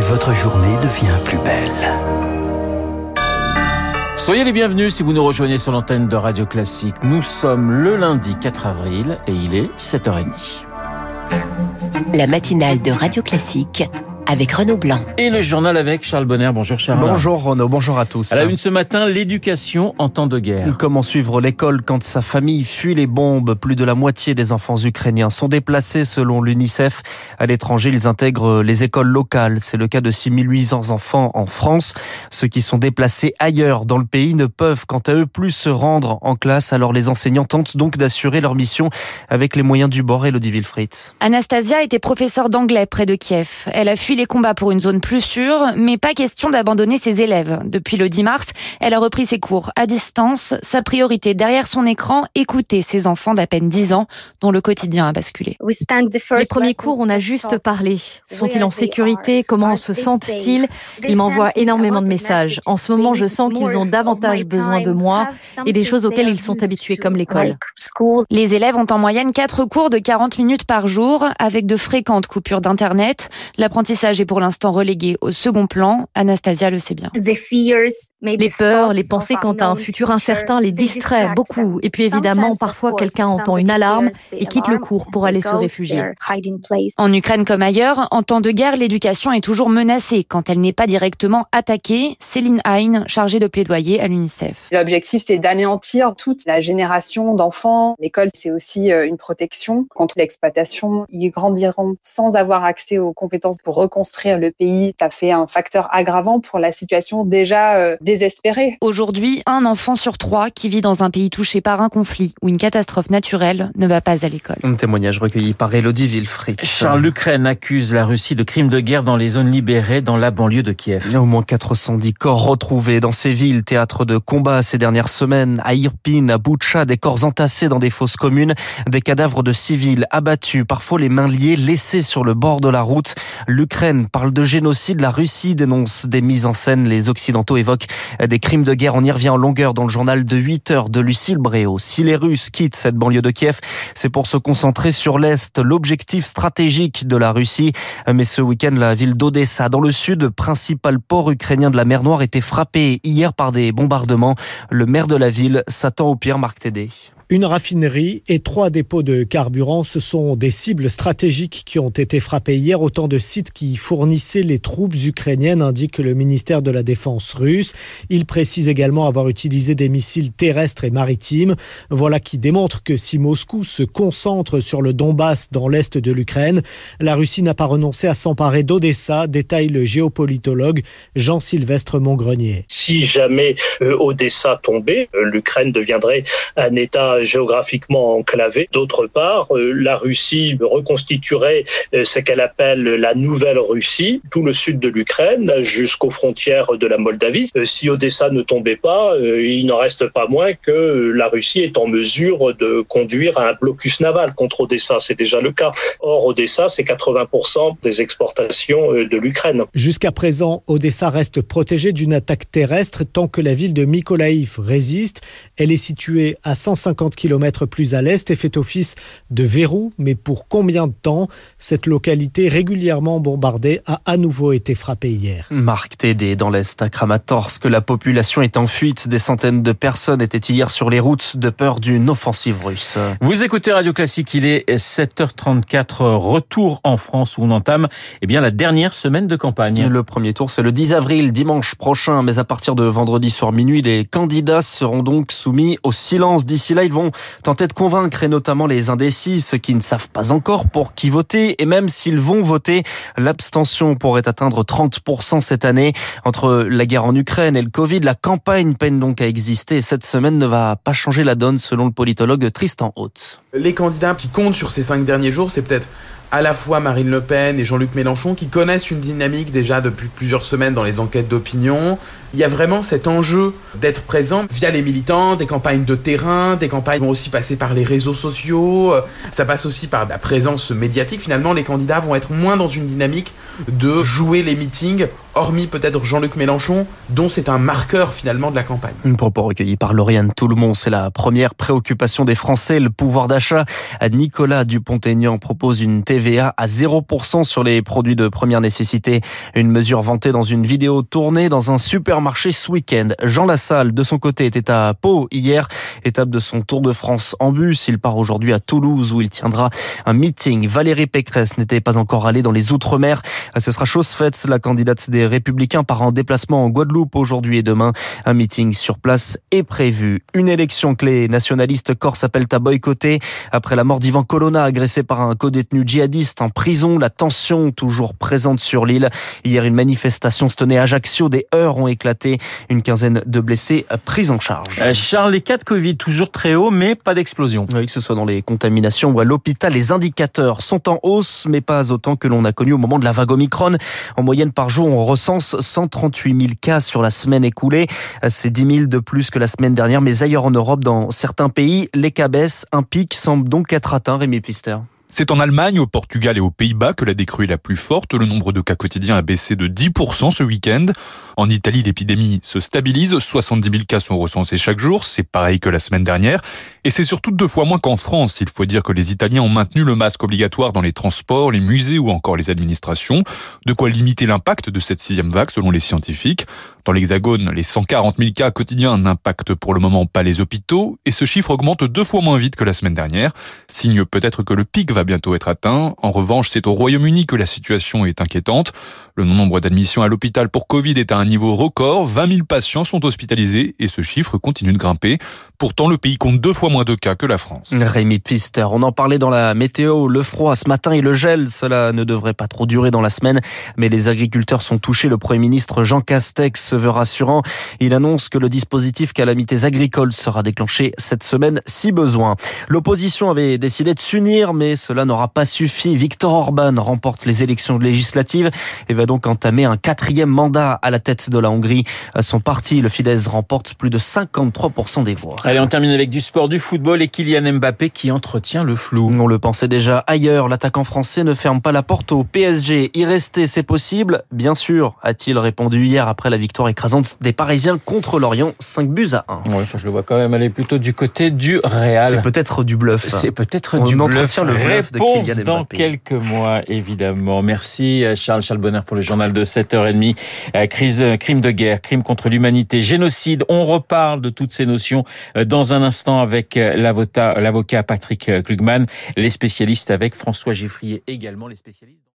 et votre journée devient plus belle. Soyez les bienvenus si vous nous rejoignez sur l'antenne de Radio Classique. Nous sommes le lundi 4 avril et il est 7h30. La matinale de Radio Classique avec Renaud Blanc. Et le journal avec Charles Bonner. Bonjour Charles. Bonjour Renaud, bonjour à tous. À la une ce matin, l'éducation en temps de guerre. Comment suivre l'école quand sa famille fuit les bombes Plus de la moitié des enfants ukrainiens sont déplacés selon l'UNICEF. À l'étranger, ils intègrent les écoles locales. C'est le cas de 6800 enfants en France. Ceux qui sont déplacés ailleurs dans le pays ne peuvent quant à eux plus se rendre en classe. Alors les enseignants tentent donc d'assurer leur mission avec les moyens du bord. Elodie Wilfried. Anastasia était professeure d'anglais près de Kiev. Elle a fui les combats pour une zone plus sûre, mais pas question d'abandonner ses élèves. Depuis le 10 mars, elle a repris ses cours à distance. Sa priorité derrière son écran, écouter ses enfants d'à peine 10 ans dont le quotidien a basculé. Les premiers cours, on a juste parlé. Sont-ils en sécurité? Comment se sentent-ils? Ils m'envoient énormément de messages. En ce moment, je sens qu'ils ont davantage besoin de moi et des choses auxquelles ils sont habitués, comme l'école. Les élèves ont en moyenne 4 cours de 40 minutes par jour, avec de fréquentes coupures d'Internet. L'apprentissage est pour l'instant relégué au second plan. Anastasia le sait bien. Les peurs, les pensées quant à un futur incertain les distraient beaucoup. Et puis évidemment, parfois quelqu'un entend une alarme et quitte le cours pour aller se réfugier. En Ukraine comme ailleurs, en temps de guerre, l'éducation est toujours menacée quand elle n'est pas directement attaquée. Céline Hein, chargée de plaidoyer à l'UNICEF. L'objectif, c'est d'anéantir toute la génération d'enfants. L'école, c'est aussi euh, une protection contre l'exploitation. Ils grandiront sans avoir accès aux compétences pour reconstruire le pays. Ça fait un facteur aggravant pour la situation déjà euh, désespérée. Aujourd'hui, un enfant sur trois qui vit dans un pays touché par un conflit ou une catastrophe naturelle ne va pas à l'école. Un témoignage recueilli par Elodie Wilfried. Charles, l'Ukraine accuse la Russie de crimes de guerre dans les zones libérées dans la banlieue de Kiev. Il y a au moins 410 corps retrouvés dans ces villes, théâtre de combat ces dernières semaines. À Irpin, à Boutcha, des corps entassés dans des fosses communes, des cadavres de civils abattus, parfois les mains liées, laissés sur le bord de la route. L'Ukraine parle de génocide, la Russie dénonce des mises en scène, les Occidentaux évoquent des crimes de guerre. On y revient en longueur dans le journal de 8 heures de Lucille Bréau. Si les Russes quittent cette banlieue de Kiev, c'est pour se concentrer sur l'Est, l'objectif stratégique de la Russie. Mais ce week-end, la ville d'Odessa, dans le sud, principal port ukrainien de la mer Noire, était frappée hier par des bombardements. Le maire de la ville s'attend au pire, Marc Tédé. Une raffinerie et trois dépôts de carburant, ce sont des cibles stratégiques qui ont été frappées hier, autant de sites qui fournissaient les troupes ukrainiennes, indique le ministère de la Défense russe. Il précise également avoir utilisé des missiles terrestres et maritimes. Voilà qui démontre que si Moscou se concentre sur le Donbass dans l'est de l'Ukraine, la Russie n'a pas renoncé à s'emparer d'Odessa, détaille le géopolitologue Jean-Sylvestre Montgrenier. Si jamais euh, Odessa tombait, euh, l'Ukraine deviendrait un État géographiquement enclavé. D'autre part, euh, la Russie reconstituerait euh, ce qu'elle appelle la nouvelle Russie, tout le sud de l'Ukraine jusqu'aux frontières de la Moldavie. Euh, si Odessa ne tombait pas, il n'en reste pas moins que la Russie est en mesure de conduire un blocus naval contre Odessa. C'est déjà le cas. Or, Odessa, c'est 80% des exportations de l'Ukraine. Jusqu'à présent, Odessa reste protégée d'une attaque terrestre tant que la ville de Mykolaiv résiste. Elle est située à 150 km plus à l'est et fait office de verrou. Mais pour combien de temps Cette localité régulièrement bombardée a à nouveau été frappée hier? Marc Tédé dans l'est à Kramatorsk, la population est en fuite. Des centaines de personnes étaient hier sur les routes de peur d'une offensive russe. Vous écoutez Radio Classique, il est 7h34, retour en France où on entame eh bien, la dernière semaine de campagne. Le premier tour, c'est le 10 avril, dimanche prochain, mais à partir de vendredi soir minuit, les candidats seront donc soumis au silence. D'ici là, ils vont tenter de convaincre et notamment les indécis, ceux qui ne savent pas encore pour qui voter et même s'ils vont voter, l'abstention pourrait atteindre 30% cette année. Entre la guerre en Ukraine et le Covid, la campagne peine donc à exister cette semaine ne va pas changer la donne selon le politologue Tristan Haute. Les candidats qui comptent sur ces cinq derniers jours, c'est peut-être à la fois Marine Le Pen et Jean-Luc Mélenchon qui connaissent une dynamique déjà depuis plusieurs semaines dans les enquêtes d'opinion, il y a vraiment cet enjeu d'être présent via les militants, des campagnes de terrain, des campagnes vont aussi passer par les réseaux sociaux, ça passe aussi par la présence médiatique. Finalement, les candidats vont être moins dans une dynamique de jouer les meetings, hormis peut-être Jean-Luc Mélenchon, dont c'est un marqueur finalement de la campagne. Un propos recueilli par Lauriane Toulmont, c'est la première préoccupation des Français, le pouvoir d'achat. Nicolas Dupont-Aignan propose une TVA à 0% sur les produits de première nécessité, une mesure vantée dans une vidéo tournée dans un supermarché ce week-end. Jean Lassalle, de son côté, était à Pau hier, étape de son Tour de France en bus. Il part aujourd'hui à Toulouse où il tiendra un meeting. Valérie Pécresse n'était pas encore allée dans les Outre-mer. Ce sera chose faite. La candidate des Républicains part en déplacement en Guadeloupe aujourd'hui et demain. Un meeting sur place est prévu. Une élection que les nationalistes corses appellent à boycotter. Après la mort d'Ivan Colonna, agressé par un co-détenu djihadiste en prison, la tension toujours présente sur l'île. Hier, une manifestation se tenait à Ajaccio. Des heures ont éclaté. Une quinzaine de blessés pris en charge. Euh, Charles, les cas de Covid toujours très hauts, mais pas d'explosion. Oui, que ce soit dans les contaminations ou à l'hôpital, les indicateurs sont en hausse, mais pas autant que l'on a connu au moment de la vague Omicron. En moyenne par jour, on recense 138 000 cas sur la semaine écoulée. C'est 10 000 de plus que la semaine dernière, mais ailleurs en Europe, dans certains pays, les cas baissent. Un pic semble donc être atteint, Rémi Pfister. C'est en Allemagne, au Portugal et aux Pays-Bas que la décrue est la plus forte. Le nombre de cas quotidiens a baissé de 10% ce week-end. En Italie, l'épidémie se stabilise. 70 000 cas sont recensés chaque jour. C'est pareil que la semaine dernière. Et c'est surtout deux fois moins qu'en France. Il faut dire que les Italiens ont maintenu le masque obligatoire dans les transports, les musées ou encore les administrations. De quoi limiter l'impact de cette sixième vague selon les scientifiques. Dans l'Hexagone, les 140 000 cas quotidiens n'impactent pour le moment pas les hôpitaux et ce chiffre augmente deux fois moins vite que la semaine dernière. Signe peut-être que le pic va bientôt être atteint. En revanche, c'est au Royaume-Uni que la situation est inquiétante. Le nombre d'admissions à l'hôpital pour Covid est à un niveau record. 20 000 patients sont hospitalisés et ce chiffre continue de grimper. Pourtant, le pays compte deux fois moins de cas que la France. Rémi Pfister, on en parlait dans la météo, le froid ce matin et le gel, cela ne devrait pas trop durer dans la semaine, mais les agriculteurs sont touchés. Le Premier ministre Jean Castex se veut rassurant. Il annonce que le dispositif calamités agricoles sera déclenché cette semaine si besoin. L'opposition avait décidé de s'unir, mais cela n'aura pas suffi. Victor Orban remporte les élections législatives et va donc entamer un quatrième mandat à la tête de la Hongrie. Son parti, le Fidesz, remporte plus de 53% des voix. Allez, on termine avec du sport, du football et Kylian Mbappé qui entretient le flou. On le pensait déjà ailleurs. L'attaquant français ne ferme pas la porte au PSG. Y rester, c'est possible? Bien sûr, a-t-il répondu hier après la victoire écrasante des Parisiens contre Lorient. 5 buts à 1. Ouais, je le vois quand même aller plutôt du côté du Real. C'est peut-être du bluff. C'est peut-être du bluff. le de Kylian dans quelques mois, évidemment. Merci Charles Charles Bonner pour le journal de 7h30. Euh, crise, euh, crime de guerre, crime contre l'humanité, génocide. On reparle de toutes ces notions euh, dans un instant avec euh, l'avocat Patrick euh, Klugman, les spécialistes avec François Giffrier également, les spécialistes.